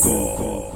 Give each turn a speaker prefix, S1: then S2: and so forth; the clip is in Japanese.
S1: Verdugo.